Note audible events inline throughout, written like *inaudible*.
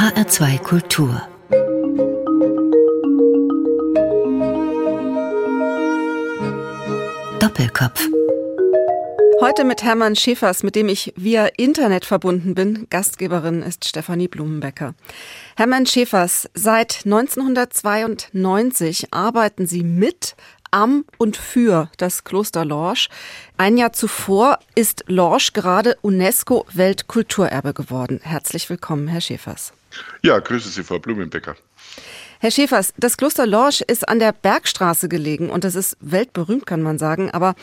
HR2 Kultur Doppelkopf Heute mit Hermann Schäfers, mit dem ich via Internet verbunden bin. Gastgeberin ist Stefanie Blumenbecker. Hermann Schäfers, seit 1992 arbeiten Sie mit am und für das Kloster Lorsch. Ein Jahr zuvor ist Lorsch gerade UNESCO-Weltkulturerbe geworden. Herzlich willkommen, Herr Schäfers. Ja, grüße Sie, Frau Blumenbecker. Herr Schäfers, das Kloster Lorsch ist an der Bergstraße gelegen und das ist weltberühmt, kann man sagen. Aber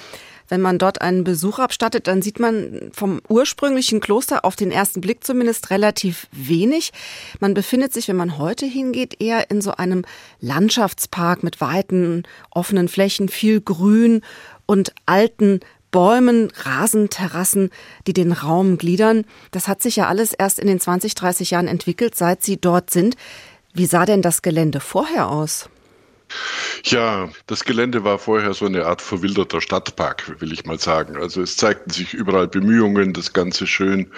wenn man dort einen Besuch abstattet, dann sieht man vom ursprünglichen Kloster auf den ersten Blick zumindest relativ wenig. Man befindet sich, wenn man heute hingeht, eher in so einem Landschaftspark mit weiten, offenen Flächen, viel Grün und alten Bäumen, Rasenterrassen, die den Raum gliedern. Das hat sich ja alles erst in den 20, 30 Jahren entwickelt, seit Sie dort sind. Wie sah denn das Gelände vorher aus? Ja, das Gelände war vorher so eine Art verwilderter Stadtpark, will ich mal sagen. Also es zeigten sich überall Bemühungen, das Ganze schön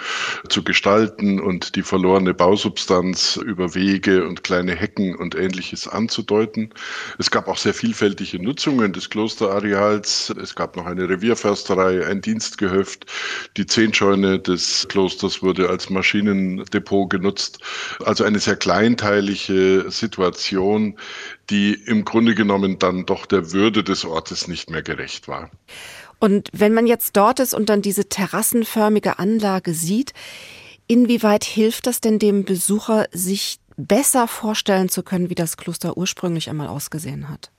zu gestalten und die verlorene Bausubstanz über Wege und kleine Hecken und ähnliches anzudeuten. Es gab auch sehr vielfältige Nutzungen des Klosterareals. Es gab noch eine Revierförsterei, ein Dienstgehöft. Die Zehnscheune des Klosters wurde als Maschinendepot genutzt. Also eine sehr kleinteilige Situation, die im Grunde genommen dann doch der Würde des Ortes nicht mehr gerecht war. Und wenn man jetzt dort ist und dann diese terrassenförmige Anlage sieht, inwieweit hilft das denn dem Besucher, sich besser vorstellen zu können, wie das Kloster ursprünglich einmal ausgesehen hat?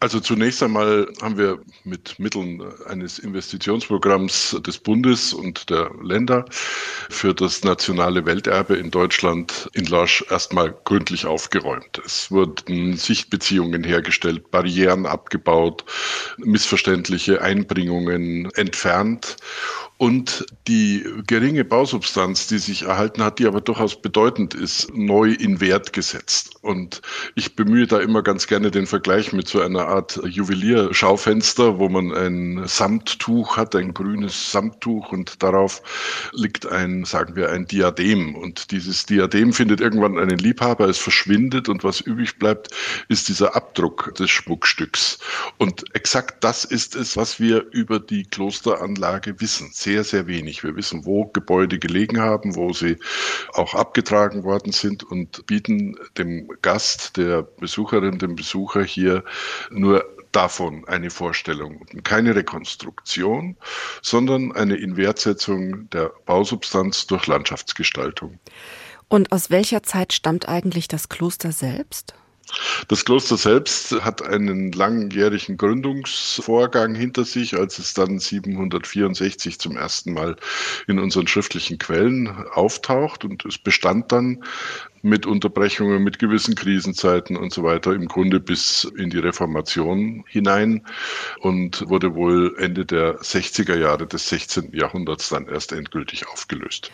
Also zunächst einmal haben wir mit Mitteln eines Investitionsprogramms des Bundes und der Länder für das nationale Welterbe in Deutschland in Lorsch erstmal gründlich aufgeräumt. Es wurden Sichtbeziehungen hergestellt, Barrieren abgebaut, missverständliche Einbringungen entfernt und die geringe Bausubstanz, die sich erhalten hat, die aber durchaus bedeutend ist, neu in Wert gesetzt. Und ich bemühe da immer ganz gerne den Vergleich mit so einer Art Juwelierschaufenster, wo man ein Samttuch hat, ein grünes Samttuch und darauf liegt ein, sagen wir, ein Diadem. Und dieses Diadem findet irgendwann einen Liebhaber, es verschwindet und was übrig bleibt, ist dieser Abdruck des Schmuckstücks. Und exakt das ist es, was wir über die Klosteranlage wissen. Sehr sehr, sehr wenig. Wir wissen, wo Gebäude gelegen haben, wo sie auch abgetragen worden sind und bieten dem Gast, der Besucherin, dem Besucher hier nur davon eine Vorstellung. Keine Rekonstruktion, sondern eine Inwertsetzung der Bausubstanz durch Landschaftsgestaltung. Und aus welcher Zeit stammt eigentlich das Kloster selbst? Das Kloster selbst hat einen langjährigen Gründungsvorgang hinter sich, als es dann 764 zum ersten Mal in unseren schriftlichen Quellen auftaucht. Und es bestand dann mit Unterbrechungen, mit gewissen Krisenzeiten und so weiter, im Grunde bis in die Reformation hinein und wurde wohl Ende der 60er Jahre des 16. Jahrhunderts dann erst endgültig aufgelöst.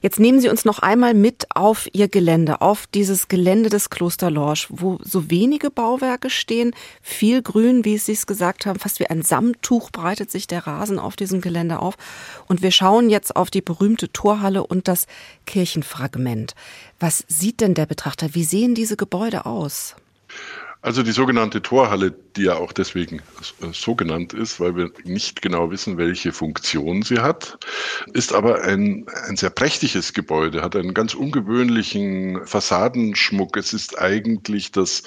Jetzt nehmen Sie uns noch einmal mit auf Ihr Gelände, auf dieses Gelände des Kloster Lorsch, wo so wenige Bauwerke stehen, viel Grün, wie Sie es gesagt haben, fast wie ein Samttuch breitet sich der Rasen auf diesem Gelände auf. Und wir schauen jetzt auf die berühmte Torhalle und das Kirchenfragment. Was sieht denn der Betrachter? Wie sehen diese Gebäude aus? Also die sogenannte Torhalle, die ja auch deswegen so genannt ist, weil wir nicht genau wissen, welche Funktion sie hat, ist aber ein, ein sehr prächtiges Gebäude, hat einen ganz ungewöhnlichen Fassadenschmuck. Es ist eigentlich das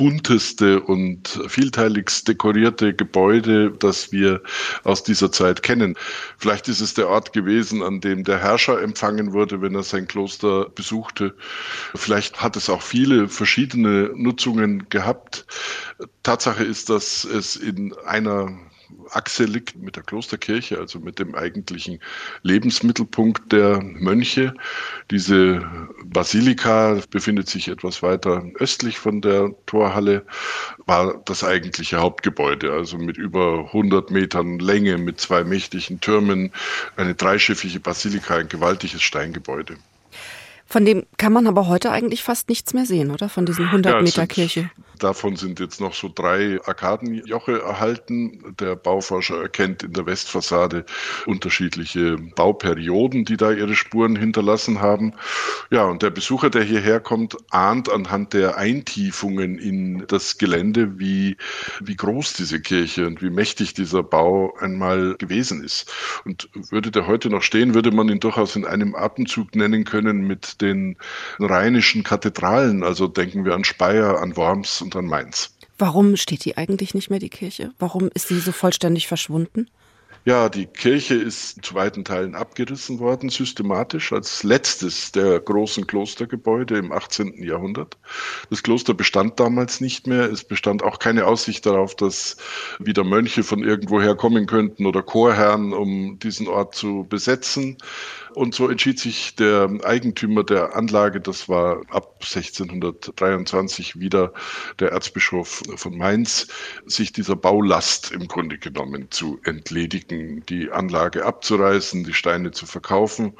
bunteste und vielteiligst dekorierte Gebäude, das wir aus dieser Zeit kennen. Vielleicht ist es der Ort gewesen, an dem der Herrscher empfangen wurde, wenn er sein Kloster besuchte. Vielleicht hat es auch viele verschiedene Nutzungen gehabt. Tatsache ist, dass es in einer Achse liegt mit der Klosterkirche, also mit dem eigentlichen Lebensmittelpunkt der Mönche. Diese Basilika befindet sich etwas weiter östlich von der Torhalle, war das eigentliche Hauptgebäude, also mit über 100 Metern Länge, mit zwei mächtigen Türmen, eine dreischiffige Basilika, ein gewaltiges Steingebäude. Von dem kann man aber heute eigentlich fast nichts mehr sehen, oder? Von diesen 100 ja, Meter Kirche. Davon sind jetzt noch so drei Arkadenjoche erhalten. Der Bauforscher erkennt in der Westfassade unterschiedliche Bauperioden, die da ihre Spuren hinterlassen haben. Ja, und der Besucher, der hierher kommt, ahnt anhand der Eintiefungen in das Gelände, wie, wie groß diese Kirche und wie mächtig dieser Bau einmal gewesen ist. Und würde der heute noch stehen, würde man ihn durchaus in einem Atemzug nennen können mit den rheinischen Kathedralen. Also denken wir an Speyer, an Worms und an Mainz. Warum steht die eigentlich nicht mehr, die Kirche? Warum ist sie so vollständig verschwunden? Ja, die Kirche ist zu weiten Teilen abgerissen worden, systematisch, als letztes der großen Klostergebäude im 18. Jahrhundert. Das Kloster bestand damals nicht mehr. Es bestand auch keine Aussicht darauf, dass wieder Mönche von irgendwoher kommen könnten oder Chorherren, um diesen Ort zu besetzen. Und so entschied sich der Eigentümer der Anlage, das war ab 1623 wieder der Erzbischof von Mainz, sich dieser Baulast im Grunde genommen zu entledigen, die Anlage abzureißen, die Steine zu verkaufen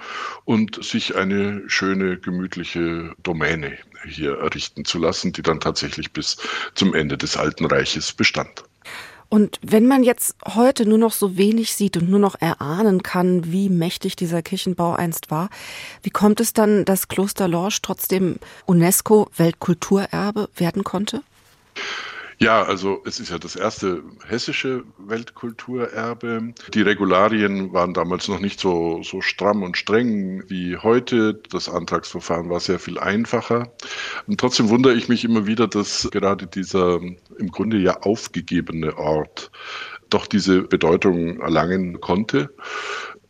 und sich eine schöne, gemütliche Domäne hier errichten zu lassen, die dann tatsächlich bis zum Ende des Alten Reiches bestand. Und wenn man jetzt heute nur noch so wenig sieht und nur noch erahnen kann, wie mächtig dieser Kirchenbau einst war, wie kommt es dann, dass Kloster Lorsch trotzdem UNESCO Weltkulturerbe werden konnte? Ja, also es ist ja das erste hessische Weltkulturerbe. Die Regularien waren damals noch nicht so, so stramm und streng wie heute. Das Antragsverfahren war sehr viel einfacher. Und trotzdem wundere ich mich immer wieder, dass gerade dieser im Grunde ja aufgegebene Ort doch diese Bedeutung erlangen konnte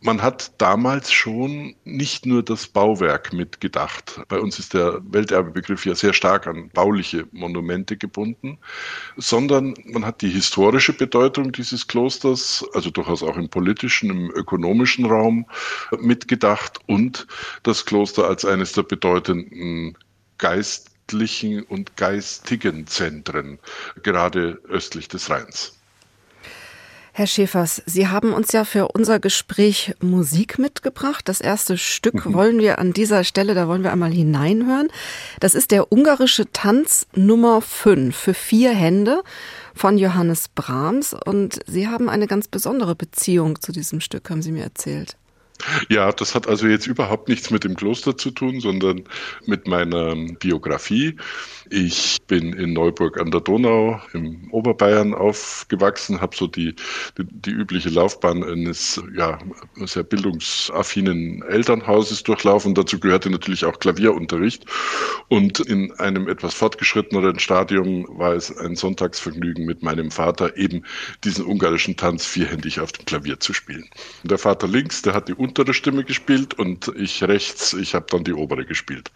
man hat damals schon nicht nur das Bauwerk mitgedacht. Bei uns ist der Welterbebegriff ja sehr stark an bauliche Monumente gebunden, sondern man hat die historische Bedeutung dieses Klosters, also durchaus auch im politischen, im ökonomischen Raum mitgedacht und das Kloster als eines der bedeutenden geistlichen und geistigen Zentren, gerade östlich des Rheins. Herr Schäfers, Sie haben uns ja für unser Gespräch Musik mitgebracht. Das erste Stück mhm. wollen wir an dieser Stelle, da wollen wir einmal hineinhören. Das ist der ungarische Tanz Nummer 5 für vier Hände von Johannes Brahms. Und Sie haben eine ganz besondere Beziehung zu diesem Stück, haben Sie mir erzählt. Ja, das hat also jetzt überhaupt nichts mit dem Kloster zu tun, sondern mit meiner Biografie. Ich bin in Neuburg an der Donau im Oberbayern aufgewachsen, habe so die, die, die, übliche Laufbahn eines ja, sehr bildungsaffinen Elternhauses durchlaufen. Dazu gehörte natürlich auch Klavierunterricht. Und in einem etwas fortgeschritteneren Stadium war es ein Sonntagsvergnügen mit meinem Vater, eben diesen ungarischen Tanz vierhändig auf dem Klavier zu spielen. Der Vater links, der hat die untere Stimme gespielt und ich rechts, ich habe dann die obere gespielt.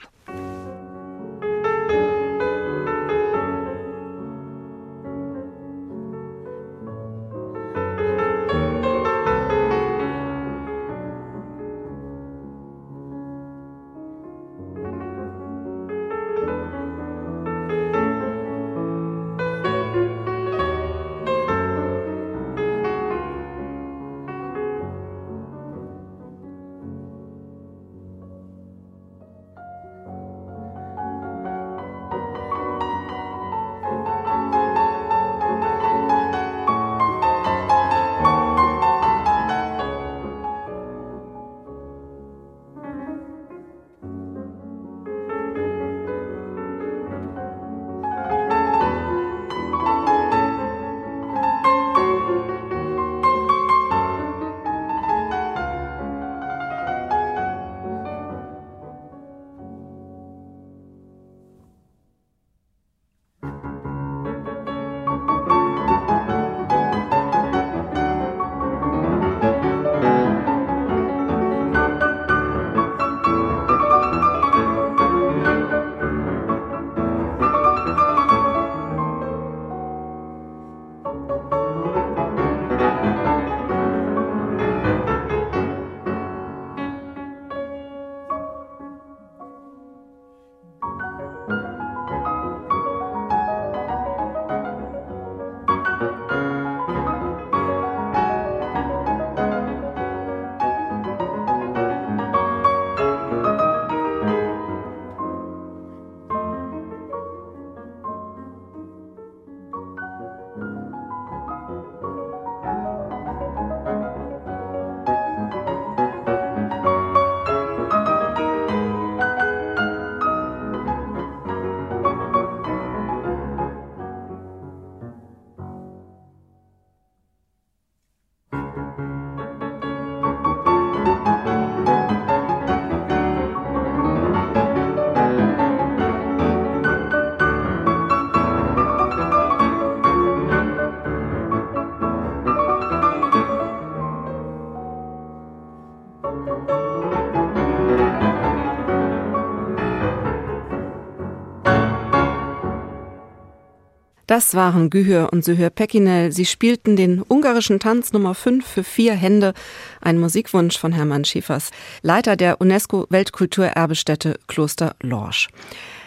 Das waren Gühür und Sühür Pekinel. Sie spielten den ungarischen Tanz Nummer 5 für vier Hände, ein Musikwunsch von Hermann Schäfers, Leiter der UNESCO Weltkulturerbestätte Kloster Lorsch.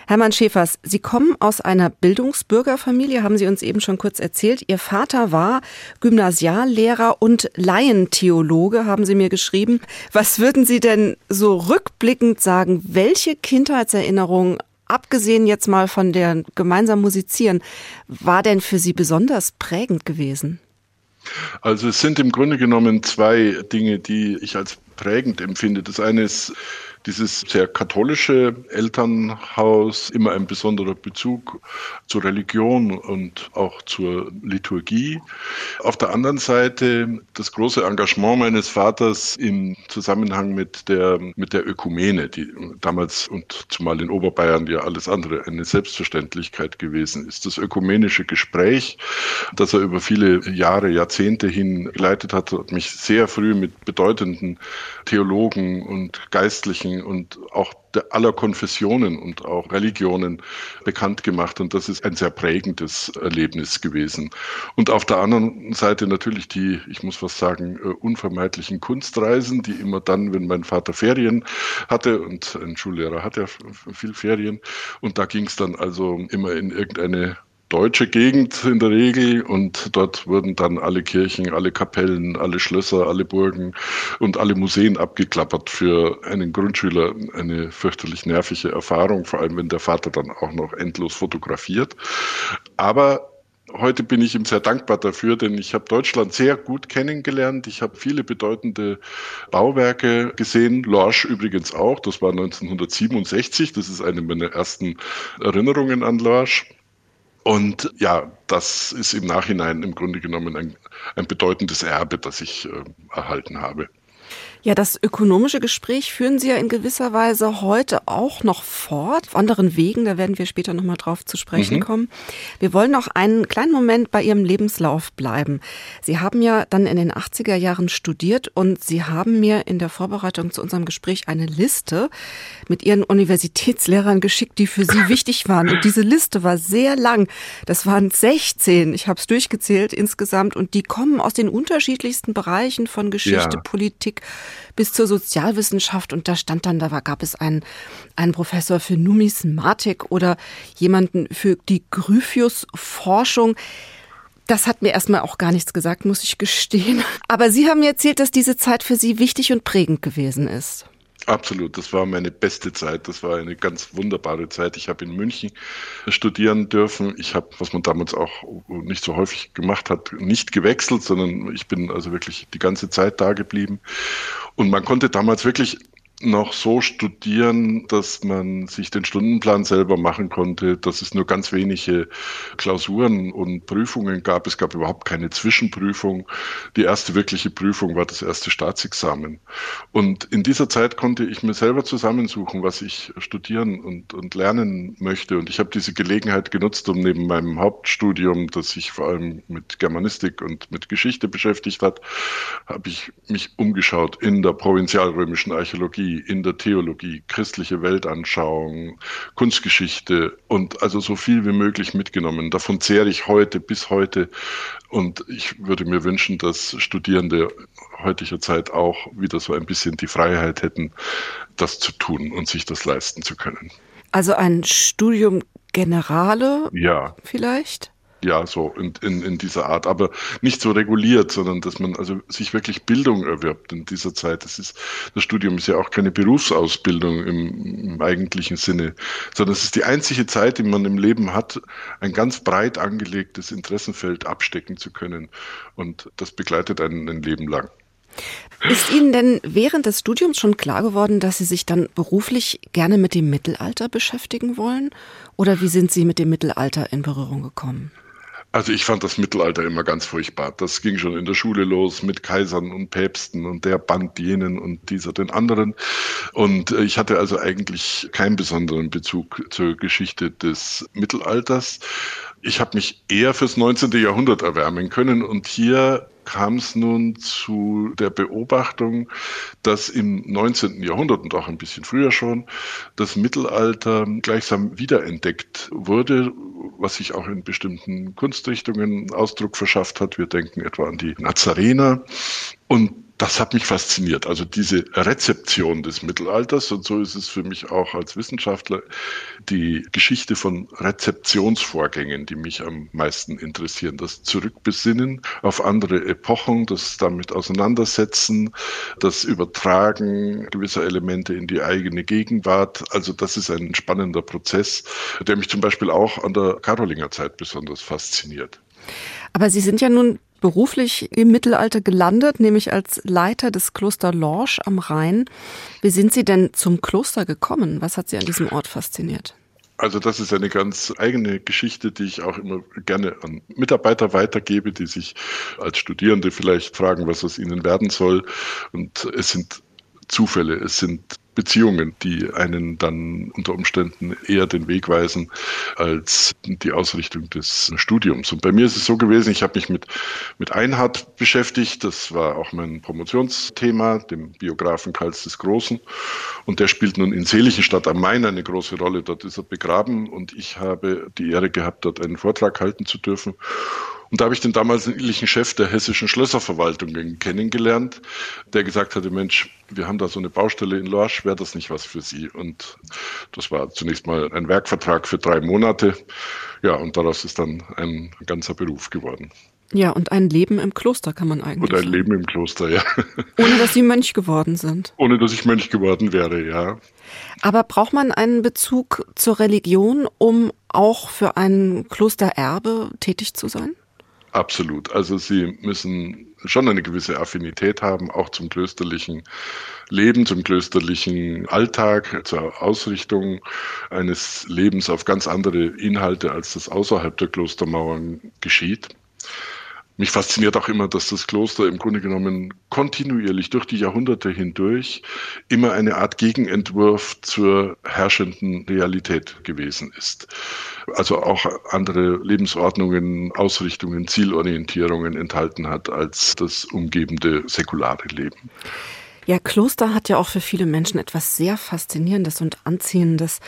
Hermann Schäfers, Sie kommen aus einer Bildungsbürgerfamilie, haben Sie uns eben schon kurz erzählt. Ihr Vater war Gymnasiallehrer und Laientheologe, haben Sie mir geschrieben. Was würden Sie denn so rückblickend sagen? Welche Kindheitserinnerungen abgesehen jetzt mal von der gemeinsam musizieren, war denn für Sie besonders prägend gewesen? Also es sind im Grunde genommen zwei Dinge, die ich als prägend empfinde. Das eine ist dieses sehr katholische Elternhaus, immer ein besonderer Bezug zur Religion und auch zur Liturgie. Auf der anderen Seite das große Engagement meines Vaters im Zusammenhang mit der, mit der Ökumene, die damals und zumal in Oberbayern ja alles andere eine Selbstverständlichkeit gewesen ist. Das ökumenische Gespräch, das er über viele Jahre, Jahrzehnte hin geleitet hat, hat mich sehr früh mit bedeutenden Theologen und Geistlichen und auch aller Konfessionen und auch Religionen bekannt gemacht. Und das ist ein sehr prägendes Erlebnis gewesen. Und auf der anderen Seite natürlich die, ich muss fast sagen, äh, unvermeidlichen Kunstreisen, die immer dann, wenn mein Vater Ferien hatte und ein Schullehrer hat ja viel Ferien. Und da ging es dann also immer in irgendeine deutsche Gegend in der Regel und dort wurden dann alle Kirchen, alle Kapellen, alle Schlösser, alle Burgen und alle Museen abgeklappert. Für einen Grundschüler eine fürchterlich nervige Erfahrung, vor allem wenn der Vater dann auch noch endlos fotografiert. Aber Heute bin ich ihm sehr dankbar dafür, denn ich habe Deutschland sehr gut kennengelernt. Ich habe viele bedeutende Bauwerke gesehen, Lorsch übrigens auch. Das war 1967. Das ist eine meiner ersten Erinnerungen an Lorsch. Und ja, das ist im Nachhinein im Grunde genommen ein, ein bedeutendes Erbe, das ich äh, erhalten habe. Ja, das ökonomische Gespräch führen Sie ja in gewisser Weise heute auch noch fort, auf anderen Wegen, da werden wir später nochmal drauf zu sprechen mhm. kommen. Wir wollen noch einen kleinen Moment bei Ihrem Lebenslauf bleiben. Sie haben ja dann in den 80er Jahren studiert und Sie haben mir in der Vorbereitung zu unserem Gespräch eine Liste mit Ihren Universitätslehrern geschickt, die für Sie wichtig waren. Und diese Liste war sehr lang. Das waren 16, ich habe es durchgezählt insgesamt, und die kommen aus den unterschiedlichsten Bereichen von Geschichte, ja. Politik, bis zur Sozialwissenschaft und da stand dann, da war, gab es einen, einen Professor für Numismatik oder jemanden für die Gryphius-Forschung. Das hat mir erstmal auch gar nichts gesagt, muss ich gestehen. Aber Sie haben mir erzählt, dass diese Zeit für Sie wichtig und prägend gewesen ist. Absolut, das war meine beste Zeit. Das war eine ganz wunderbare Zeit. Ich habe in München studieren dürfen. Ich habe, was man damals auch nicht so häufig gemacht hat, nicht gewechselt, sondern ich bin also wirklich die ganze Zeit da geblieben. Und man konnte damals wirklich noch so studieren, dass man sich den Stundenplan selber machen konnte, dass es nur ganz wenige Klausuren und Prüfungen gab. Es gab überhaupt keine Zwischenprüfung. Die erste wirkliche Prüfung war das erste Staatsexamen. Und in dieser Zeit konnte ich mir selber zusammensuchen, was ich studieren und, und lernen möchte. Und ich habe diese Gelegenheit genutzt, um neben meinem Hauptstudium, das sich vor allem mit Germanistik und mit Geschichte beschäftigt hat, habe ich mich umgeschaut in der provinzialrömischen Archäologie Philosophie, in der Theologie, christliche Weltanschauung, Kunstgeschichte und also so viel wie möglich mitgenommen. Davon zehre ich heute bis heute und ich würde mir wünschen, dass Studierende heutiger Zeit auch wieder so ein bisschen die Freiheit hätten, das zu tun und sich das leisten zu können. Also ein Studium Generale ja. vielleicht? Ja, so in, in, in dieser Art, aber nicht so reguliert, sondern dass man also sich wirklich Bildung erwirbt in dieser Zeit. Das ist, das Studium ist ja auch keine Berufsausbildung im, im eigentlichen Sinne, sondern es ist die einzige Zeit, die man im Leben hat, ein ganz breit angelegtes Interessenfeld abstecken zu können. Und das begleitet einen ein Leben lang. Ist Ihnen denn während des Studiums schon klar geworden, dass Sie sich dann beruflich gerne mit dem Mittelalter beschäftigen wollen? Oder wie sind Sie mit dem Mittelalter in Berührung gekommen? Also ich fand das Mittelalter immer ganz furchtbar. Das ging schon in der Schule los mit Kaisern und Päpsten und der Band jenen und dieser den anderen. Und äh, ich hatte also eigentlich keinen besonderen Bezug zur Geschichte des Mittelalters. Ich habe mich eher fürs 19. Jahrhundert erwärmen können und hier kam es nun zu der Beobachtung, dass im 19. Jahrhundert und auch ein bisschen früher schon das Mittelalter gleichsam wiederentdeckt wurde, was sich auch in bestimmten Kunstrichtungen Ausdruck verschafft hat. Wir denken etwa an die Nazarener. Und das hat mich fasziniert. Also diese Rezeption des Mittelalters, und so ist es für mich auch als Wissenschaftler, die Geschichte von Rezeptionsvorgängen, die mich am meisten interessieren. Das Zurückbesinnen auf andere Epochen, das damit auseinandersetzen, das Übertragen gewisser Elemente in die eigene Gegenwart. Also das ist ein spannender Prozess, der mich zum Beispiel auch an der Karolingerzeit besonders fasziniert. Aber Sie sind ja nun beruflich im Mittelalter gelandet, nämlich als Leiter des Kloster Lorsch am Rhein. Wie sind Sie denn zum Kloster gekommen? Was hat Sie an diesem Ort fasziniert? Also das ist eine ganz eigene Geschichte, die ich auch immer gerne an Mitarbeiter weitergebe, die sich als Studierende vielleicht fragen, was aus ihnen werden soll. Und es sind Zufälle, es sind Beziehungen, die einen dann unter Umständen eher den Weg weisen als die Ausrichtung des Studiums. Und bei mir ist es so gewesen, ich habe mich mit, mit Einhard beschäftigt, das war auch mein Promotionsthema, dem Biografen Karls des Großen. Und der spielt nun in Seligenstadt am Main eine große Rolle. Dort ist er begraben und ich habe die Ehre gehabt, dort einen Vortrag halten zu dürfen. Und da habe ich den damaligen Chef der hessischen Schlösserverwaltung kennengelernt, der gesagt hatte, Mensch, wir haben da so eine Baustelle in Lorsch, wäre das nicht was für Sie? Und das war zunächst mal ein Werkvertrag für drei Monate. Ja, und daraus ist dann ein ganzer Beruf geworden. Ja, und ein Leben im Kloster kann man eigentlich. Und ein Leben im Kloster, ja. Ohne dass Sie Mönch geworden sind. Ohne dass ich Mönch geworden wäre, ja. Aber braucht man einen Bezug zur Religion, um auch für ein Klostererbe tätig zu sein? Absolut. Also Sie müssen schon eine gewisse Affinität haben, auch zum klösterlichen Leben, zum klösterlichen Alltag, zur Ausrichtung eines Lebens auf ganz andere Inhalte, als das außerhalb der Klostermauern geschieht. Mich fasziniert auch immer, dass das Kloster im Grunde genommen kontinuierlich durch die Jahrhunderte hindurch immer eine Art Gegenentwurf zur herrschenden Realität gewesen ist. Also auch andere Lebensordnungen, Ausrichtungen, Zielorientierungen enthalten hat als das umgebende säkulare Leben. Ja, Kloster hat ja auch für viele Menschen etwas sehr Faszinierendes und Anziehendes.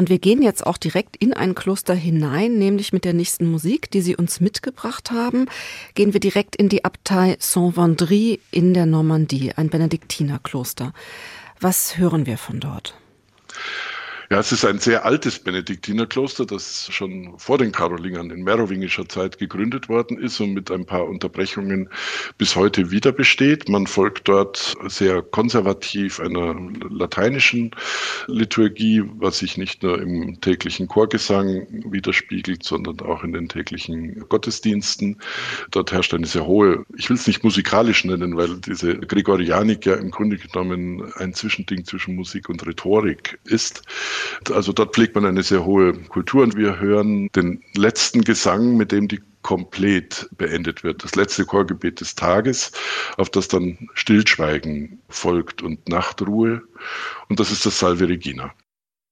Und wir gehen jetzt auch direkt in ein Kloster hinein, nämlich mit der nächsten Musik, die Sie uns mitgebracht haben. Gehen wir direkt in die Abtei Saint-Vendry in der Normandie, ein Benediktinerkloster. Was hören wir von dort? Ja, es ist ein sehr altes Benediktinerkloster, das schon vor den Karolingern in merowingischer Zeit gegründet worden ist und mit ein paar Unterbrechungen bis heute wieder besteht. Man folgt dort sehr konservativ einer lateinischen Liturgie, was sich nicht nur im täglichen Chorgesang widerspiegelt, sondern auch in den täglichen Gottesdiensten. Dort herrscht eine sehr hohe, ich will es nicht musikalisch nennen, weil diese Gregorianik ja im Grunde genommen ein Zwischending zwischen Musik und Rhetorik ist. Also dort pflegt man eine sehr hohe Kultur und wir hören den letzten Gesang, mit dem die komplett beendet wird. Das letzte Chorgebet des Tages, auf das dann Stillschweigen folgt und Nachtruhe. Und das ist das Salve Regina.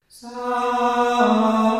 Salve.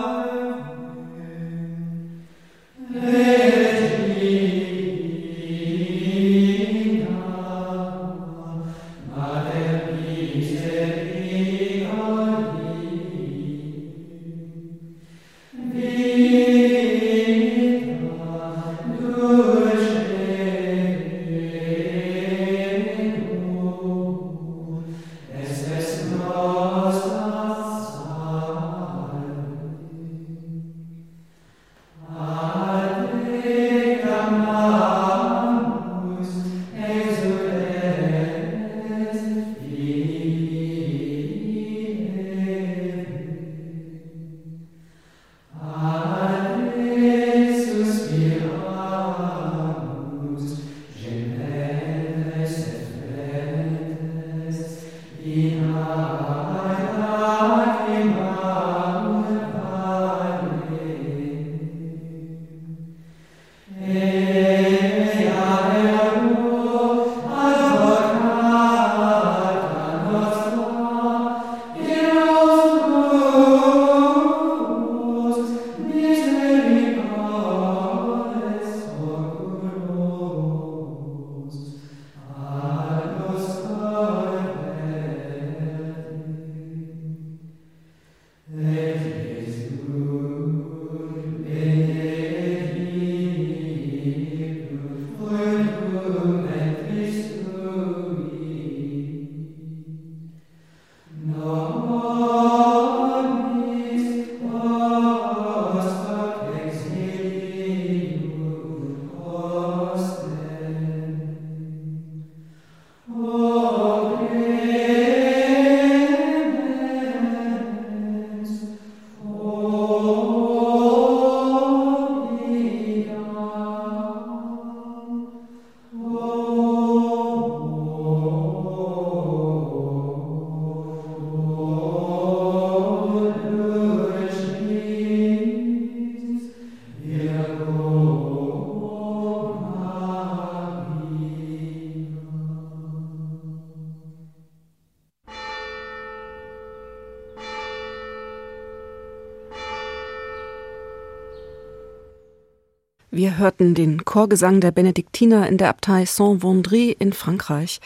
Wir hörten den Chorgesang der Benediktiner in der Abtei Saint-Vendry in Frankreich.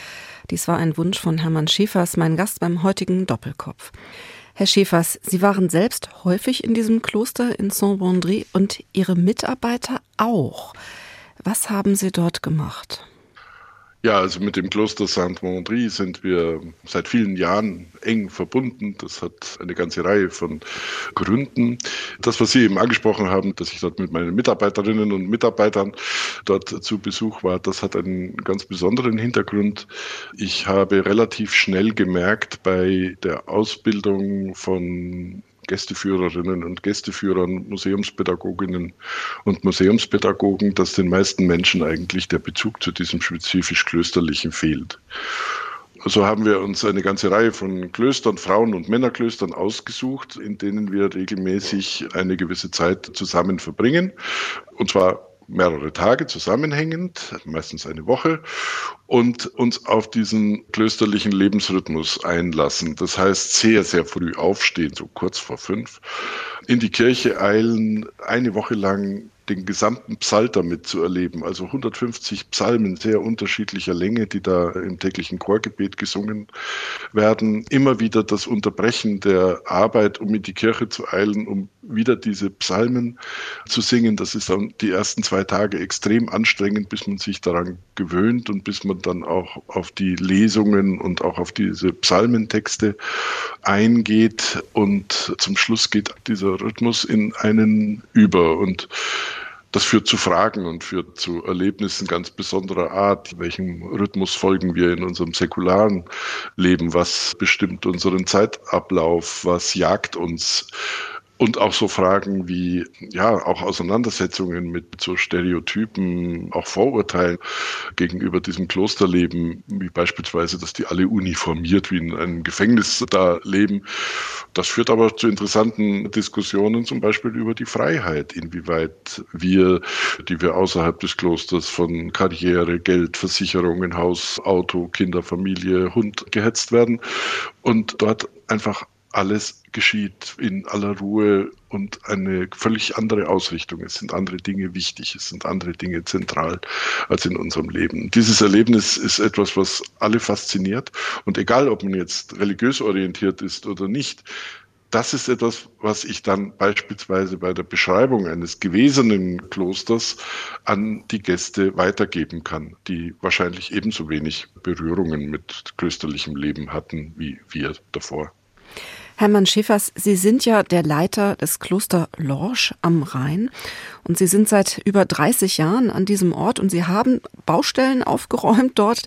Dies war ein Wunsch von Hermann Schäfers, mein Gast beim heutigen Doppelkopf. Herr Schäfers, Sie waren selbst häufig in diesem Kloster in Saint-Vendry und Ihre Mitarbeiter auch. Was haben Sie dort gemacht? Ja, also mit dem Kloster Saint-Vendry sind wir seit vielen Jahren eng verbunden. Das hat eine ganze Reihe von Gründen. Das, was Sie eben angesprochen haben, dass ich dort mit meinen Mitarbeiterinnen und Mitarbeitern dort zu Besuch war, das hat einen ganz besonderen Hintergrund. Ich habe relativ schnell gemerkt bei der Ausbildung von Gästeführerinnen und Gästeführern, Museumspädagoginnen und Museumspädagogen, dass den meisten Menschen eigentlich der Bezug zu diesem spezifisch Klösterlichen fehlt. So haben wir uns eine ganze Reihe von Klöstern, Frauen- und Männerklöstern ausgesucht, in denen wir regelmäßig eine gewisse Zeit zusammen verbringen. Und zwar mehrere Tage zusammenhängend, meistens eine Woche, und uns auf diesen klösterlichen Lebensrhythmus einlassen. Das heißt, sehr, sehr früh aufstehen, so kurz vor fünf, in die Kirche eilen, eine Woche lang den gesamten Psalter mitzuerleben. Also 150 Psalmen sehr unterschiedlicher Länge, die da im täglichen Chorgebet gesungen werden. Immer wieder das Unterbrechen der Arbeit, um in die Kirche zu eilen, um wieder diese Psalmen zu singen. Das ist dann die ersten zwei Tage extrem anstrengend, bis man sich daran gewöhnt und bis man dann auch auf die Lesungen und auch auf diese Psalmentexte eingeht. Und zum Schluss geht dieser Rhythmus in einen über. Und das führt zu Fragen und führt zu Erlebnissen ganz besonderer Art. Welchem Rhythmus folgen wir in unserem säkularen Leben? Was bestimmt unseren Zeitablauf? Was jagt uns? Und auch so Fragen wie, ja, auch Auseinandersetzungen mit so Stereotypen, auch Vorurteilen gegenüber diesem Klosterleben, wie beispielsweise, dass die alle uniformiert wie in einem Gefängnis da leben. Das führt aber zu interessanten Diskussionen, zum Beispiel über die Freiheit, inwieweit wir, die wir außerhalb des Klosters von Karriere, Geld, Versicherungen, Haus, Auto, Kinder, Familie, Hund gehetzt werden und dort einfach alles geschieht in aller Ruhe und eine völlig andere Ausrichtung. Es sind andere Dinge wichtig, es sind andere Dinge zentral als in unserem Leben. Dieses Erlebnis ist etwas, was alle fasziniert. Und egal, ob man jetzt religiös orientiert ist oder nicht, das ist etwas, was ich dann beispielsweise bei der Beschreibung eines gewesenen Klosters an die Gäste weitergeben kann, die wahrscheinlich ebenso wenig Berührungen mit klösterlichem Leben hatten wie wir davor. Hermann Schäfers, Sie sind ja der Leiter des Kloster Lorsch am Rhein und Sie sind seit über 30 Jahren an diesem Ort und Sie haben Baustellen aufgeräumt dort.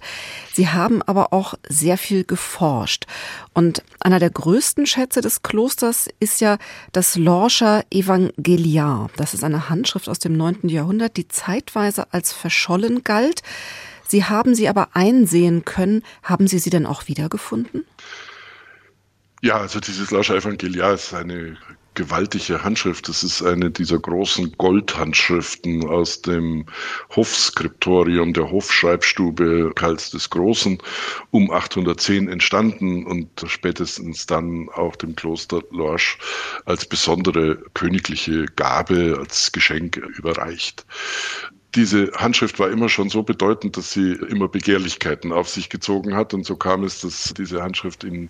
Sie haben aber auch sehr viel geforscht. Und einer der größten Schätze des Klosters ist ja das Lorscher Evangeliar. Das ist eine Handschrift aus dem 9. Jahrhundert, die zeitweise als verschollen galt. Sie haben sie aber einsehen können. Haben Sie sie denn auch wiedergefunden? Ja, also dieses Lascher Evangeliar ist eine gewaltige Handschrift. Das ist eine dieser großen Goldhandschriften aus dem Hofskriptorium der Hofschreibstube Karls des Großen um 810 entstanden und spätestens dann auch dem Kloster Lorsch als besondere königliche Gabe, als Geschenk überreicht diese Handschrift war immer schon so bedeutend, dass sie immer Begehrlichkeiten auf sich gezogen hat. Und so kam es, dass diese Handschrift in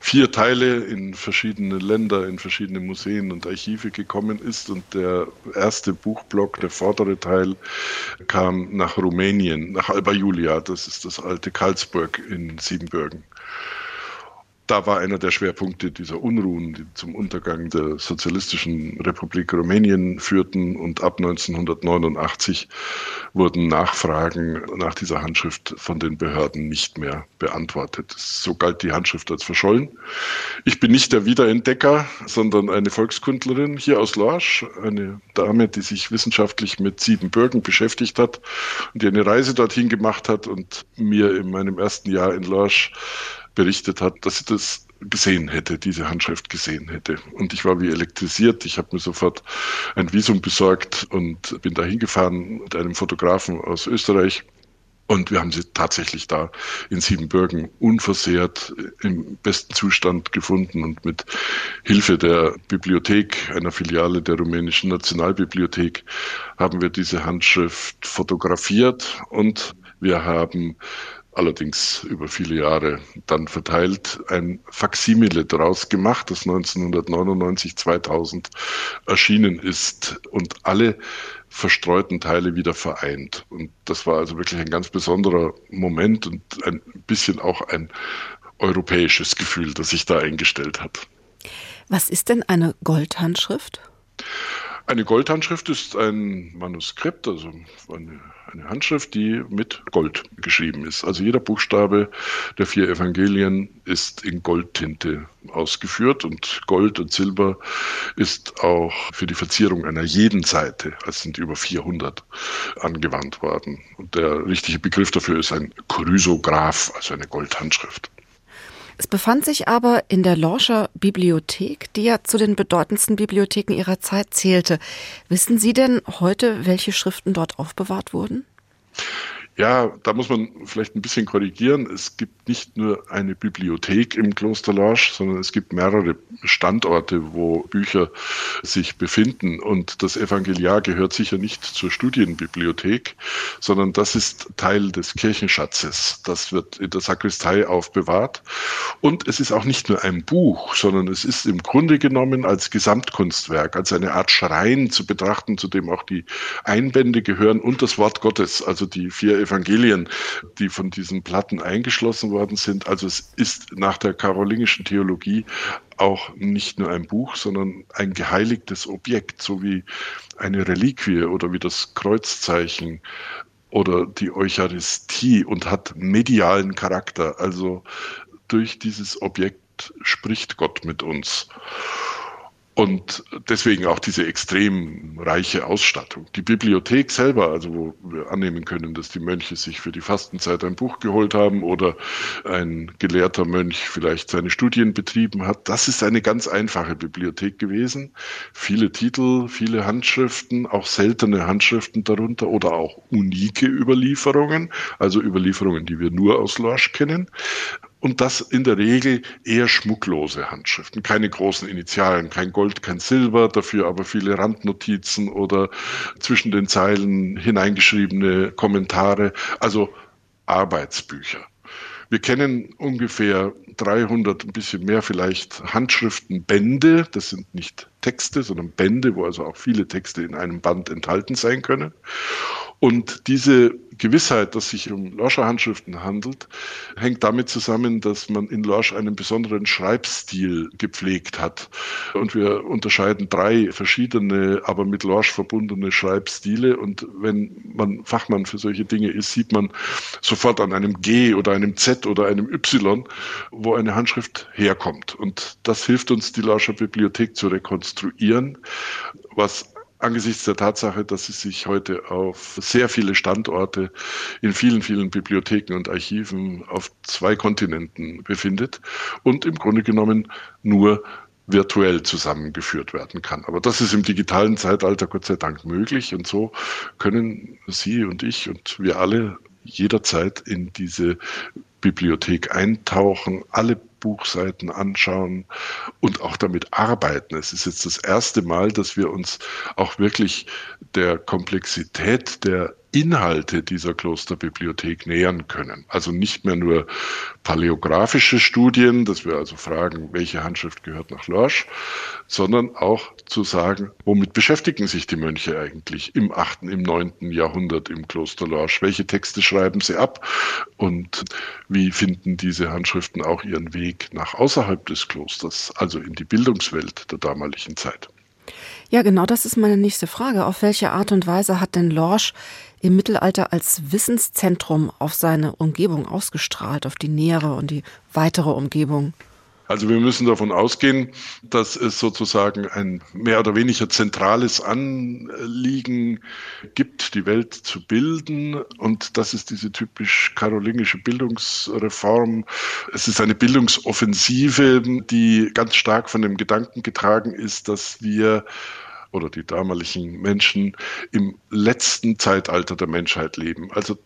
vier Teile in verschiedene Länder, in verschiedene Museen und Archive gekommen ist. Und der erste Buchblock, der vordere Teil, kam nach Rumänien, nach Alba Julia. Das ist das alte Karlsburg in Siebenbürgen da war einer der Schwerpunkte dieser Unruhen, die zum Untergang der Sozialistischen Republik Rumänien führten. Und ab 1989 wurden Nachfragen nach dieser Handschrift von den Behörden nicht mehr beantwortet. So galt die Handschrift als verschollen. Ich bin nicht der Wiederentdecker, sondern eine Volkskundlerin hier aus Lorsch, eine Dame, die sich wissenschaftlich mit Siebenbürgen beschäftigt hat und die eine Reise dorthin gemacht hat und mir in meinem ersten Jahr in Lorsch berichtet hat, dass sie das gesehen hätte, diese Handschrift gesehen hätte. Und ich war wie elektrisiert. Ich habe mir sofort ein Visum besorgt und bin da hingefahren mit einem Fotografen aus Österreich Und wir haben sie tatsächlich da in Siebenbürgen unversehrt im besten Zustand gefunden und mit Hilfe der Bibliothek, einer Filiale der rumänischen Nationalbibliothek, haben wir diese Handschrift fotografiert und wir haben allerdings über viele Jahre dann verteilt, ein Faksimile daraus gemacht, das 1999, 2000 erschienen ist und alle verstreuten Teile wieder vereint. Und das war also wirklich ein ganz besonderer Moment und ein bisschen auch ein europäisches Gefühl, das sich da eingestellt hat. Was ist denn eine Goldhandschrift? Eine Goldhandschrift ist ein Manuskript, also eine, eine, Handschrift, die mit Gold geschrieben ist. Also jeder Buchstabe der vier Evangelien ist in Goldtinte ausgeführt und Gold und Silber ist auch für die Verzierung einer jeden Seite, es sind über 400, angewandt worden. Und der richtige Begriff dafür ist ein Chrysograph, also eine Goldhandschrift. Es befand sich aber in der Lorscher Bibliothek, die ja zu den bedeutendsten Bibliotheken ihrer Zeit zählte. Wissen Sie denn heute, welche Schriften dort aufbewahrt wurden? Ja, da muss man vielleicht ein bisschen korrigieren. Es gibt nicht nur eine Bibliothek im Kloster Lorsch, sondern es gibt mehrere Standorte, wo Bücher sich befinden. Und das Evangeliar gehört sicher nicht zur Studienbibliothek, sondern das ist Teil des Kirchenschatzes. Das wird in der Sakristei aufbewahrt. Und es ist auch nicht nur ein Buch, sondern es ist im Grunde genommen als Gesamtkunstwerk, als eine Art Schrein zu betrachten, zu dem auch die Einbände gehören und das Wort Gottes, also die vier Evangelien, die von diesen Platten eingeschlossen worden sind. Also es ist nach der karolingischen Theologie auch nicht nur ein Buch, sondern ein geheiligtes Objekt, so wie eine Reliquie oder wie das Kreuzzeichen oder die Eucharistie und hat medialen Charakter. Also durch dieses Objekt spricht Gott mit uns. Und deswegen auch diese extrem reiche Ausstattung. Die Bibliothek selber, also wo wir annehmen können, dass die Mönche sich für die Fastenzeit ein Buch geholt haben oder ein gelehrter Mönch vielleicht seine Studien betrieben hat, das ist eine ganz einfache Bibliothek gewesen. Viele Titel, viele Handschriften, auch seltene Handschriften darunter oder auch unike Überlieferungen, also Überlieferungen, die wir nur aus Lorsch kennen. Und das in der Regel eher schmucklose Handschriften, keine großen Initialen, kein Gold, kein Silber, dafür aber viele Randnotizen oder zwischen den Zeilen hineingeschriebene Kommentare, also Arbeitsbücher. Wir kennen ungefähr 300, ein bisschen mehr vielleicht Handschriftenbände. Das sind nicht Texte, sondern Bände, wo also auch viele Texte in einem Band enthalten sein können. Und diese Gewissheit, dass sich um Lorscher Handschriften handelt, hängt damit zusammen, dass man in Lorsch einen besonderen Schreibstil gepflegt hat. Und wir unterscheiden drei verschiedene, aber mit Lorsch verbundene Schreibstile. Und wenn man Fachmann für solche Dinge ist, sieht man sofort an einem G oder einem Z oder einem Y, wo eine Handschrift herkommt. Und das hilft uns, die Lorscher Bibliothek zu rekonstruieren, was angesichts der Tatsache, dass sie sich heute auf sehr viele Standorte in vielen, vielen Bibliotheken und Archiven auf zwei Kontinenten befindet und im Grunde genommen nur virtuell zusammengeführt werden kann. Aber das ist im digitalen Zeitalter Gott sei Dank möglich und so können Sie und ich und wir alle jederzeit in diese Bibliothek eintauchen, alle Buchseiten anschauen und auch damit arbeiten. Es ist jetzt das erste Mal, dass wir uns auch wirklich der Komplexität der Inhalte dieser Klosterbibliothek nähern können. Also nicht mehr nur paläografische Studien, dass wir also fragen, welche Handschrift gehört nach Lorsch, sondern auch zu sagen, womit beschäftigen sich die Mönche eigentlich im 8., im 9. Jahrhundert im Kloster Lorsch? Welche Texte schreiben sie ab? Und wie finden diese Handschriften auch ihren Weg nach außerhalb des Klosters, also in die Bildungswelt der damaligen Zeit? Ja, genau das ist meine nächste Frage. Auf welche Art und Weise hat denn Lorsch im Mittelalter als Wissenszentrum auf seine Umgebung ausgestrahlt, auf die nähere und die weitere Umgebung? Also wir müssen davon ausgehen, dass es sozusagen ein mehr oder weniger zentrales Anliegen gibt, die Welt zu bilden. Und das ist diese typisch karolingische Bildungsreform. Es ist eine Bildungsoffensive, die ganz stark von dem Gedanken getragen ist, dass wir oder die damaligen Menschen im letzten Zeitalter der Menschheit leben. Also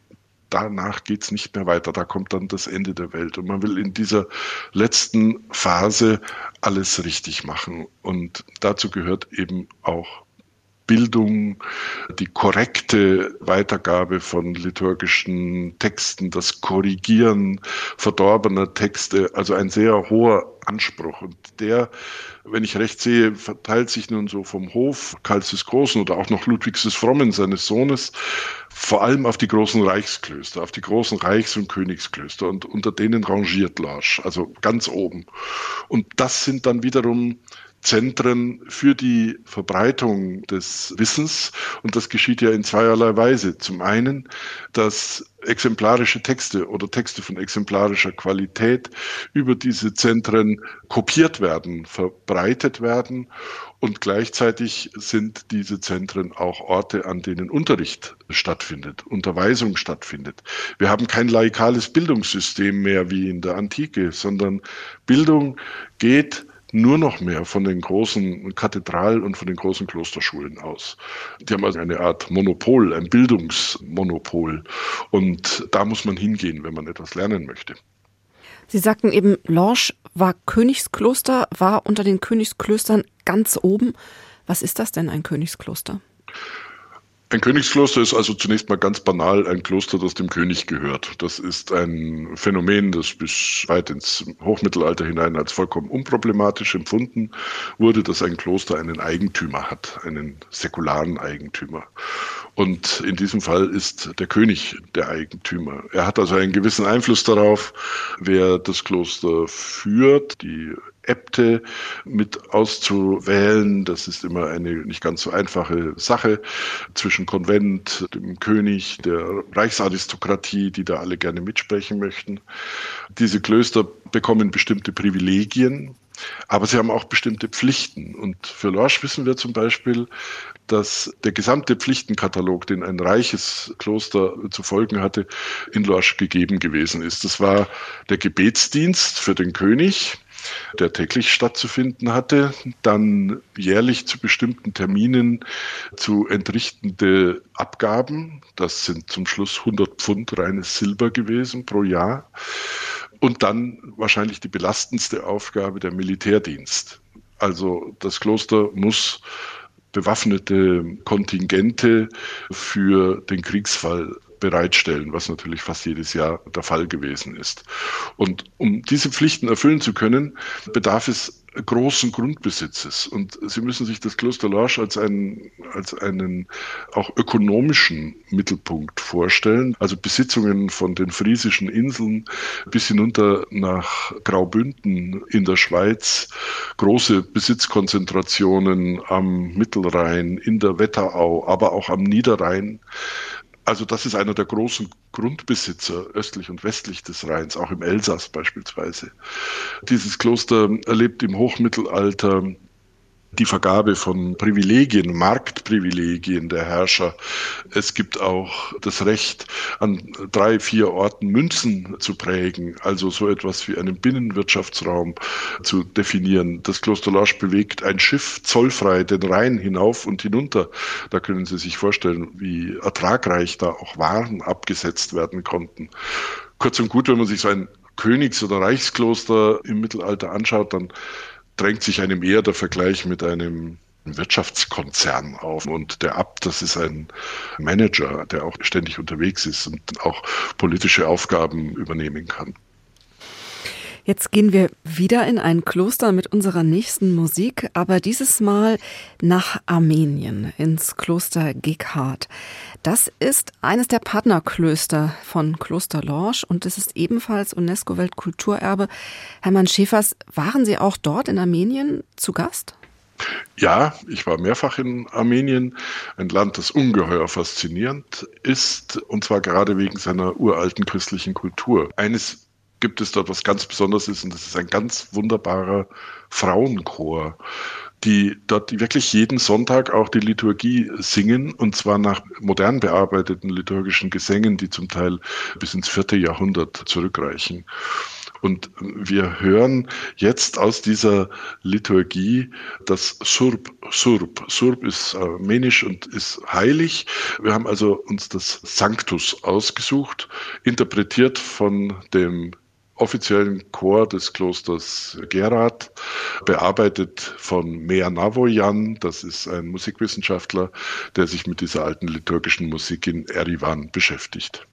danach geht's nicht mehr weiter. Da kommt dann das Ende der Welt. Und man will in dieser letzten Phase alles richtig machen. Und dazu gehört eben auch Bildung, die korrekte Weitergabe von liturgischen Texten, das Korrigieren verdorbener Texte, also ein sehr hoher Anspruch. Und der, wenn ich recht sehe, verteilt sich nun so vom Hof Karls des Großen oder auch noch Ludwigs des Frommen, seines Sohnes, vor allem auf die großen Reichsklöster, auf die großen Reichs- und Königsklöster. Und unter denen rangiert Larsch, also ganz oben. Und das sind dann wiederum Zentren für die Verbreitung des Wissens. Und das geschieht ja in zweierlei Weise. Zum einen, dass exemplarische Texte oder Texte von exemplarischer Qualität über diese Zentren kopiert werden, verbreitet werden. Und gleichzeitig sind diese Zentren auch Orte, an denen Unterricht stattfindet, Unterweisung stattfindet. Wir haben kein laikales Bildungssystem mehr wie in der Antike, sondern Bildung geht nur noch mehr von den großen Kathedralen und von den großen Klosterschulen aus. Die haben also eine Art Monopol, ein Bildungsmonopol. Und da muss man hingehen, wenn man etwas lernen möchte. Sie sagten eben, Lorsch war Königskloster, war unter den Königsklöstern ganz oben. Was ist das denn, ein Königskloster? Ein Königskloster ist also zunächst mal ganz banal ein Kloster, das dem König gehört. Das ist ein Phänomen, das bis weit ins Hochmittelalter hinein als vollkommen unproblematisch empfunden wurde, dass ein Kloster einen Eigentümer hat, einen säkularen Eigentümer. Und in diesem Fall ist der König der Eigentümer. Er hat also einen gewissen Einfluss darauf, wer das Kloster führt. Die Äbte mit auszuwählen. Das ist immer eine nicht ganz so einfache Sache zwischen Konvent, dem König, der Reichsaristokratie, die da alle gerne mitsprechen möchten. Diese Klöster bekommen bestimmte Privilegien, aber sie haben auch bestimmte Pflichten. Und für Lorsch wissen wir zum Beispiel, dass der gesamte Pflichtenkatalog, den ein reiches Kloster zu folgen hatte, in Lorsch gegeben gewesen ist. Das war der Gebetsdienst für den König, der täglich stattzufinden hatte, dann jährlich zu bestimmten Terminen zu entrichtende Abgaben, das sind zum Schluss 100 Pfund reines Silber gewesen pro Jahr, und dann wahrscheinlich die belastendste Aufgabe der Militärdienst. Also das Kloster muss bewaffnete Kontingente für den Kriegsfall bereitstellen, was natürlich fast jedes Jahr der Fall gewesen ist. Und um diese Pflichten erfüllen zu können, bedarf es großen Grundbesitzes. Und Sie müssen sich das Kloster Lorsch als einen, als einen auch ökonomischen Mittelpunkt vorstellen. Also Besitzungen von den friesischen Inseln bis hinunter nach Graubünden in der Schweiz, große Besitzkonzentrationen am Mittelrhein, in der Wetterau, aber auch am Niederrhein. Also das ist einer der großen Grundbesitzer östlich und westlich des Rheins, auch im Elsass beispielsweise. Dieses Kloster erlebt im Hochmittelalter die Vergabe von Privilegien, Marktprivilegien der Herrscher. Es gibt auch das Recht, an drei, vier Orten Münzen zu prägen, also so etwas wie einen Binnenwirtschaftsraum zu definieren. Das Kloster Lorsch bewegt ein Schiff zollfrei den Rhein hinauf und hinunter. Da können Sie sich vorstellen, wie ertragreich da auch Waren abgesetzt werden konnten. Kurz und gut, wenn man sich so ein Königs- oder Reichskloster im Mittelalter anschaut, dann drängt sich einem eher der Vergleich mit einem Wirtschaftskonzern auf. Und der Abt, das ist ein Manager, der auch ständig unterwegs ist und auch politische Aufgaben übernehmen kann. Jetzt gehen wir wieder in ein Kloster mit unserer nächsten Musik, aber dieses Mal nach Armenien, ins Kloster Geghard. Das ist eines der Partnerklöster von Kloster Lorsch und es ist ebenfalls UNESCO-Weltkulturerbe. Hermann Schäfers, waren Sie auch dort in Armenien zu Gast? Ja, ich war mehrfach in Armenien, ein Land, das ungeheuer faszinierend ist, und zwar gerade wegen seiner uralten christlichen Kultur. Eines gibt es dort, was ganz Besonderes ist, und das ist ein ganz wunderbarer Frauenchor die dort wirklich jeden Sonntag auch die Liturgie singen und zwar nach modern bearbeiteten liturgischen Gesängen, die zum Teil bis ins vierte Jahrhundert zurückreichen. Und wir hören jetzt aus dieser Liturgie das Surb, Surb. Surb ist armenisch und ist heilig. Wir haben also uns das Sanctus ausgesucht, interpretiert von dem offiziellen Chor des Klosters Gerard, bearbeitet von Mea Navoyan, das ist ein Musikwissenschaftler, der sich mit dieser alten liturgischen Musik in Erivan beschäftigt.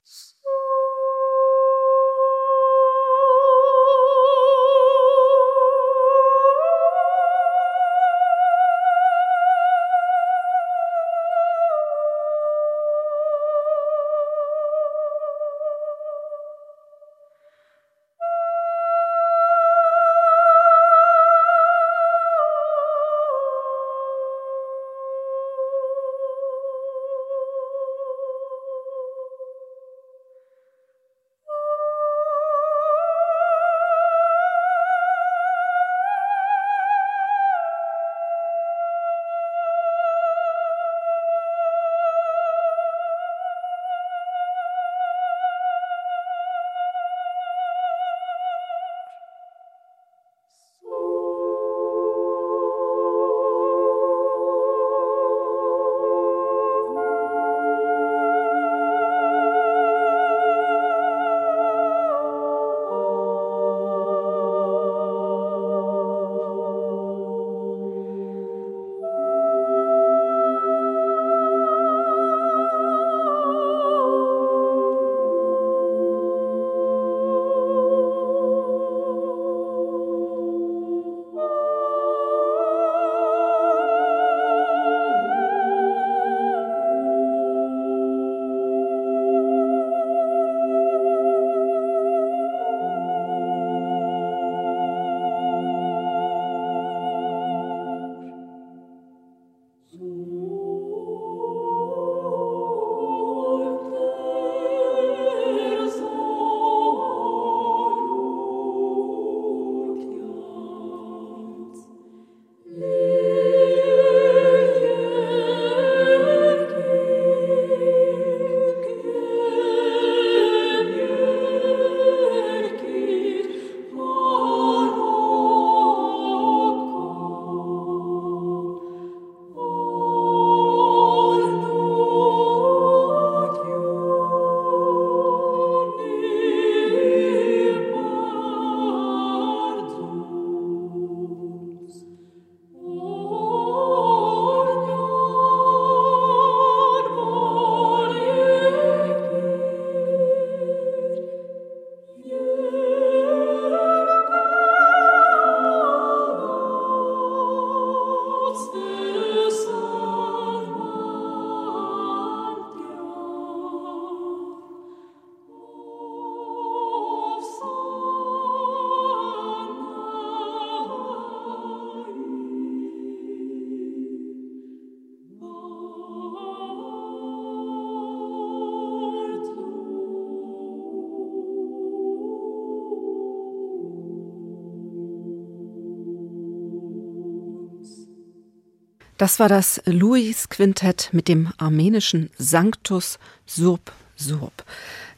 Das war das Louis Quintett mit dem armenischen Sanctus Surb Surb.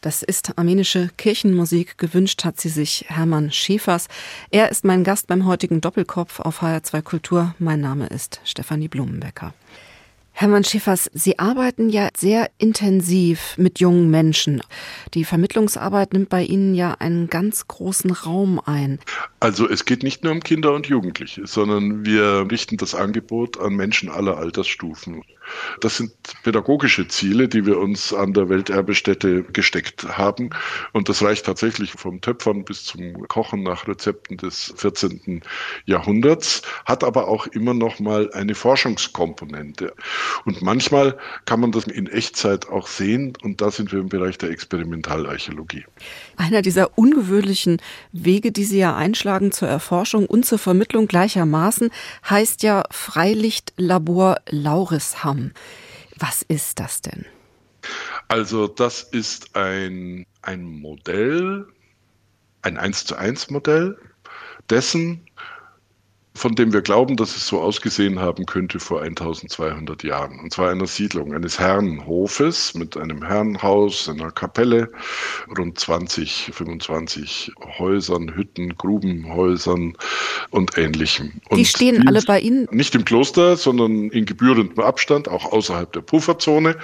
Das ist armenische Kirchenmusik. Gewünscht hat sie sich Hermann Schäfers. Er ist mein Gast beim heutigen Doppelkopf auf HR2 Kultur. Mein Name ist Stefanie Blumenbecker. Hermann Schiffers, Sie arbeiten ja sehr intensiv mit jungen Menschen. Die Vermittlungsarbeit nimmt bei Ihnen ja einen ganz großen Raum ein. Also es geht nicht nur um Kinder und Jugendliche, sondern wir richten das Angebot an Menschen aller Altersstufen. Das sind pädagogische Ziele, die wir uns an der Welterbestätte gesteckt haben. Und das reicht tatsächlich vom Töpfern bis zum Kochen nach Rezepten des 14. Jahrhunderts, hat aber auch immer noch mal eine Forschungskomponente. Und manchmal kann man das in Echtzeit auch sehen. Und da sind wir im Bereich der Experientalarchäologie. Einer dieser ungewöhnlichen Wege, die Sie ja einschlagen zur Erforschung und zur Vermittlung gleichermaßen, heißt ja Freilichtlabor Laurisham. Was ist das denn? Also das ist ein, ein Modell, ein 1 zu 1 Modell dessen, von dem wir glauben, dass es so ausgesehen haben könnte vor 1200 Jahren. Und zwar einer Siedlung, eines Herrenhofes mit einem Herrenhaus, einer Kapelle, rund 20, 25 Häusern, Hütten, Grubenhäusern und ähnlichem. Und die stehen die alle bei Ihnen? Nicht im Kloster, sondern in gebührendem Abstand, auch außerhalb der Pufferzone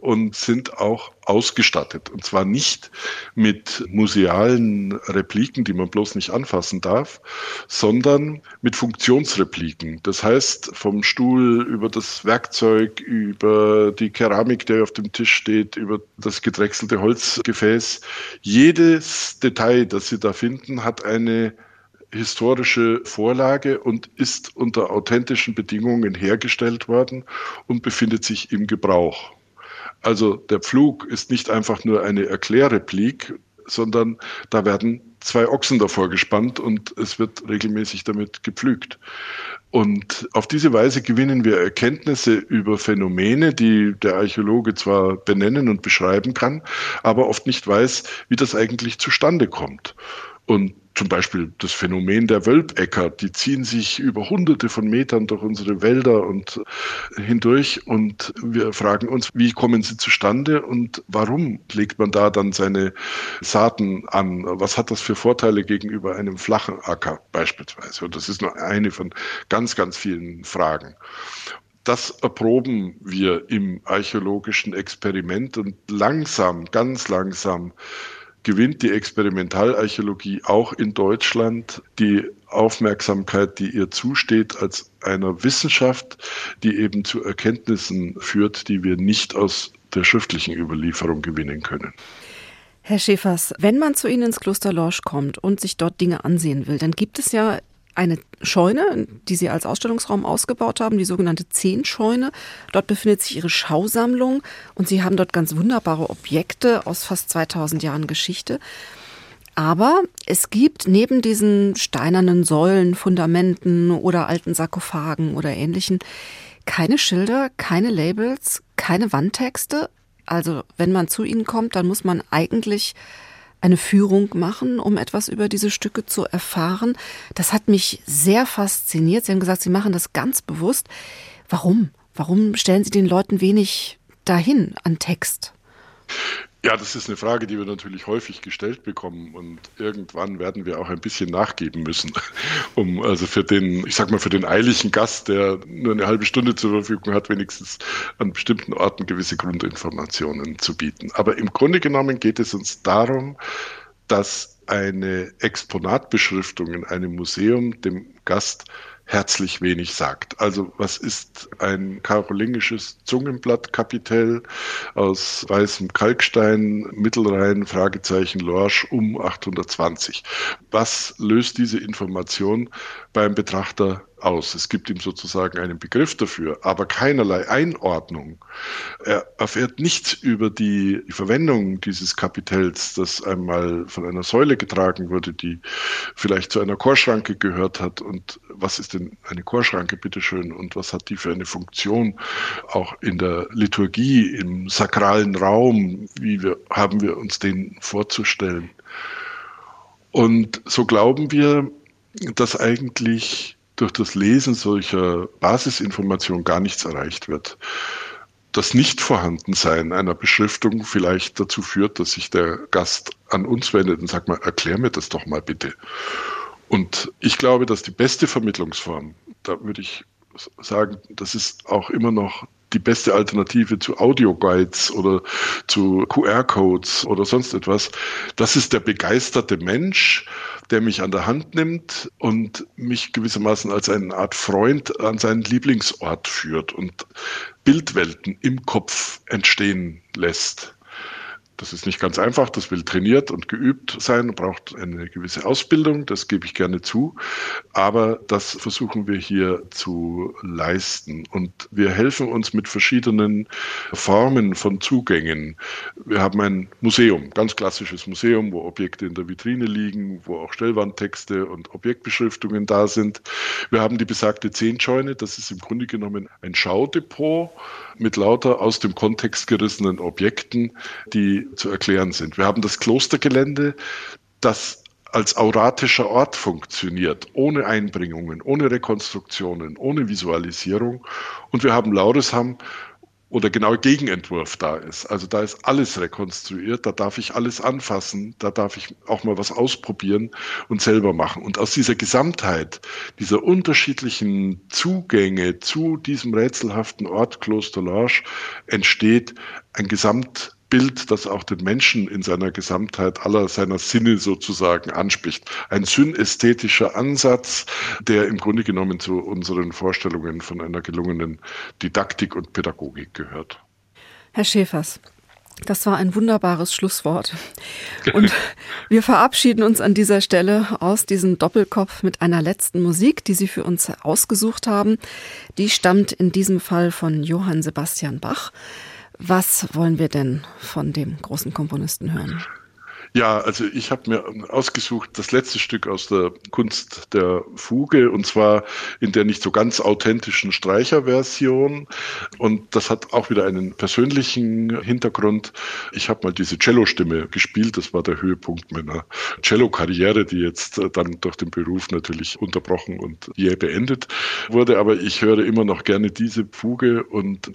und sind auch ausgestattet. Und zwar nicht mit musealen Repliken, die man bloß nicht anfassen darf, sondern mit Funktionsrepliken. Das heißt, vom Stuhl über das Werkzeug, über die Keramik, die auf dem Tisch steht, über das gedrechselte Holzgefäß. Jedes Detail, das Sie da finden, hat eine historische Vorlage und ist unter authentischen Bedingungen hergestellt worden und befindet sich im Gebrauch. Also der Pflug ist nicht einfach nur eine Erklärreplik, sondern da werden zwei Ochsen davor gespannt und es wird regelmäßig damit gepflügt. Und auf diese Weise gewinnen wir Erkenntnisse über Phänomene, die der Archäologe zwar benennen und beschreiben kann, aber oft nicht weiß, wie das eigentlich zustande kommt. Und zum Beispiel das Phänomen der Wölbäcker, die ziehen sich über hunderte von Metern durch unsere Wälder und hindurch und wir fragen uns, wie kommen sie zustande und warum legt man da dann seine Saaten an? Was hat das für Vorteile gegenüber einem flachen Acker beispielsweise? Und das ist nur eine von ganz, ganz vielen Fragen. Das erproben wir im archäologischen Experiment und langsam, ganz langsam gewinnt die Experimentalarchäologie auch in Deutschland die Aufmerksamkeit, die ihr zusteht als einer Wissenschaft, die eben zu Erkenntnissen führt, die wir nicht aus der schriftlichen Überlieferung gewinnen können. Herr Schäfers, wenn man zu Ihnen ins Kloster Lorsch kommt und sich dort Dinge ansehen will, dann gibt es ja eine Scheune, die sie als Ausstellungsraum ausgebaut haben, die sogenannte Zehnscheune. Dort befindet sich ihre Schausammlung und sie haben dort ganz wunderbare Objekte aus fast 2000 Jahren Geschichte. Aber es gibt neben diesen steinernen Säulen, Fundamenten oder alten Sarkophagen oder ähnlichen keine Schilder, keine Labels, keine Wandtexte. Also wenn man zu ihnen kommt, dann muss man eigentlich eine Führung machen, um etwas über diese Stücke zu erfahren. Das hat mich sehr fasziniert. Sie haben gesagt, Sie machen das ganz bewusst. Warum? Warum stellen Sie den Leuten wenig dahin an Text? Ja, das ist eine Frage, die wir natürlich häufig gestellt bekommen und irgendwann werden wir auch ein bisschen nachgeben müssen, *laughs* um also für den, ich sag mal, für den eiligen Gast, der nur eine halbe Stunde zur Verfügung hat, wenigstens an bestimmten Orten gewisse Grundinformationen zu bieten. Aber im Grunde genommen geht es uns darum, dass eine Exponatbeschriftung in einem Museum dem Gast herzlich wenig sagt. Also was ist ein karolingisches Zungenblattkapitell aus weißem Kalkstein, Mittelrhein, Fragezeichen Lorsch um 820? Was löst diese Information beim Betrachter aus. Es gibt ihm sozusagen einen Begriff dafür, aber keinerlei Einordnung. Er erfährt nichts über die Verwendung dieses Kapitells, das einmal von einer Säule getragen wurde, die vielleicht zu einer Chorschranke gehört hat. Und was ist denn eine Chorschranke, bitteschön? Und was hat die für eine Funktion auch in der Liturgie, im sakralen Raum? Wie wir, haben wir uns den vorzustellen? Und so glauben wir, dass eigentlich durch das Lesen solcher Basisinformationen gar nichts erreicht wird. Das Nichtvorhandensein einer Beschriftung vielleicht dazu führt, dass sich der Gast an uns wendet und sagt mal, erklär mir das doch mal bitte. Und ich glaube, dass die beste Vermittlungsform, da würde ich sagen, das ist auch immer noch die beste Alternative zu Audioguides oder zu QR-Codes oder sonst etwas. Das ist der begeisterte Mensch, der mich an der Hand nimmt und mich gewissermaßen als eine Art Freund an seinen Lieblingsort führt und Bildwelten im Kopf entstehen lässt. Das ist nicht ganz einfach, das will trainiert und geübt sein, braucht eine gewisse Ausbildung, das gebe ich gerne zu. Aber das versuchen wir hier zu leisten. Und wir helfen uns mit verschiedenen Formen von Zugängen. Wir haben ein Museum, ganz klassisches Museum, wo Objekte in der Vitrine liegen, wo auch Stellwandtexte und Objektbeschriftungen da sind. Wir haben die besagte Zehnscheune, das ist im Grunde genommen ein Schaudepot mit lauter aus dem Kontext gerissenen Objekten, die zu erklären sind. Wir haben das Klostergelände, das als auratischer Ort funktioniert, ohne Einbringungen, ohne Rekonstruktionen, ohne Visualisierung. Und wir haben Lauresham, oder genau Gegenentwurf da ist. Also da ist alles rekonstruiert, da darf ich alles anfassen, da darf ich auch mal was ausprobieren und selber machen. Und aus dieser Gesamtheit, dieser unterschiedlichen Zugänge zu diesem rätselhaften Ort Kloster Lorsch entsteht ein Gesamt Bild, das auch den Menschen in seiner Gesamtheit aller seiner Sinne sozusagen anspricht. Ein synästhetischer Ansatz, der im Grunde genommen zu unseren Vorstellungen von einer gelungenen Didaktik und Pädagogik gehört. Herr Schäfers, das war ein wunderbares Schlusswort. *laughs* Und wir verabschieden uns an dieser Stelle aus diesem Doppelkopf mit einer letzten Musik, die Sie für uns ausgesucht haben. Die stammt in diesem Fall von Johann Sebastian Bach. Was wollen wir denn von dem großen Komponisten hören? Ja, also ich habe mir ausgesucht das letzte Stück aus der Kunst der Fuge und zwar in der nicht so ganz authentischen Streicherversion und das hat auch wieder einen persönlichen Hintergrund. Ich habe mal diese Cello-Stimme gespielt, das war der Höhepunkt meiner Cello-Karriere, die jetzt dann durch den Beruf natürlich unterbrochen und jäh beendet wurde, aber ich höre immer noch gerne diese Fuge und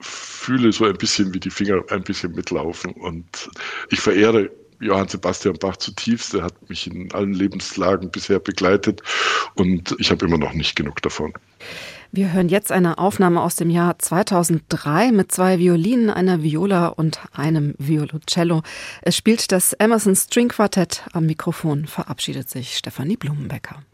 fühle so ein bisschen, wie die Finger ein bisschen mitlaufen. Und ich verehre Johann Sebastian Bach zutiefst. Er hat mich in allen Lebenslagen bisher begleitet und ich habe immer noch nicht genug davon. Wir hören jetzt eine Aufnahme aus dem Jahr 2003 mit zwei Violinen, einer Viola und einem Violoncello. Es spielt das Emerson String Quartett. Am Mikrofon verabschiedet sich Stefanie Blumenbecker.